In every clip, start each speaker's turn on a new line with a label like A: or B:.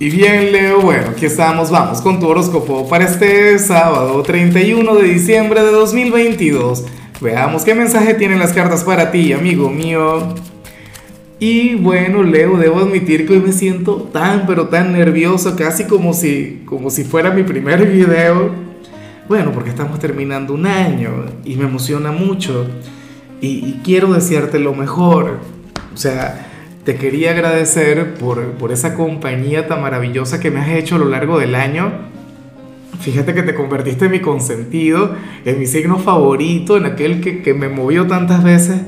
A: Y bien, Leo, bueno, aquí estamos, vamos con tu horóscopo para este sábado 31 de diciembre de 2022. Veamos qué mensaje tienen las cartas para ti, amigo mío. Y bueno, Leo, debo admitir que hoy me siento tan, pero tan nervioso, casi como si, como si fuera mi primer video. Bueno, porque estamos terminando un año y me emociona mucho. Y, y quiero desearte lo mejor. O sea, te quería agradecer por, por esa compañía tan maravillosa que me has hecho a lo largo del año. Fíjate que te convertiste en mi consentido, en mi signo favorito, en aquel que, que me movió tantas veces.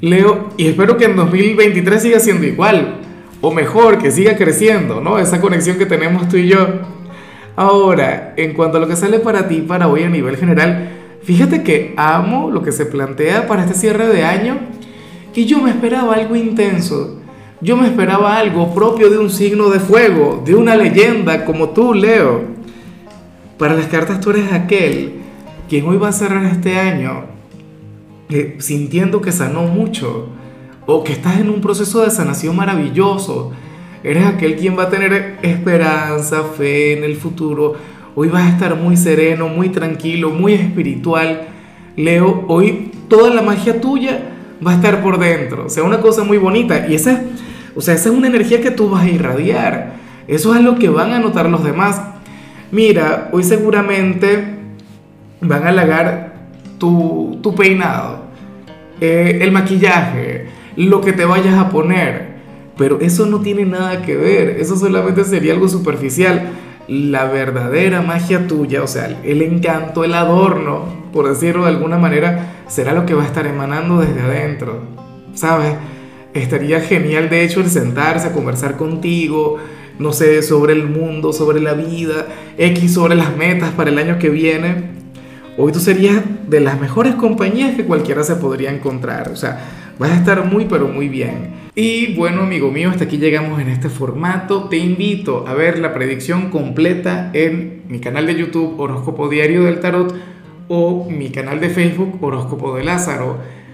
A: Leo, y espero que en 2023 siga siendo igual, o mejor, que siga creciendo, ¿no? Esa conexión que tenemos tú y yo. Ahora, en cuanto a lo que sale para ti, para hoy a nivel general, fíjate que amo lo que se plantea para este cierre de año y yo me esperaba algo intenso. Yo me esperaba algo propio de un signo de fuego, de una leyenda como tú, Leo. Para las cartas tú eres aquel quien hoy va a cerrar este año eh, sintiendo que sanó mucho o que estás en un proceso de sanación maravilloso. Eres aquel quien va a tener esperanza, fe en el futuro. Hoy vas a estar muy sereno, muy tranquilo, muy espiritual. Leo, hoy toda la magia tuya va a estar por dentro. O sea, una cosa muy bonita. Y esa o sea, esa es una energía que tú vas a irradiar. Eso es lo que van a notar los demás. Mira, hoy seguramente van a halagar tu, tu peinado, eh, el maquillaje, lo que te vayas a poner. Pero eso no tiene nada que ver. Eso solamente sería algo superficial. La verdadera magia tuya, o sea, el encanto, el adorno, por decirlo de alguna manera, será lo que va a estar emanando desde adentro. ¿Sabes? Estaría genial de hecho el sentarse a conversar contigo, no sé, sobre el mundo, sobre la vida, X sobre las metas para el año que viene. Hoy tú serías de las mejores compañías que cualquiera se podría encontrar. O sea, vas a estar muy pero muy bien. Y bueno, amigo mío, hasta aquí llegamos en este formato. Te invito a ver la predicción completa en mi canal de YouTube Horóscopo Diario del Tarot o mi canal de Facebook Horóscopo de Lázaro.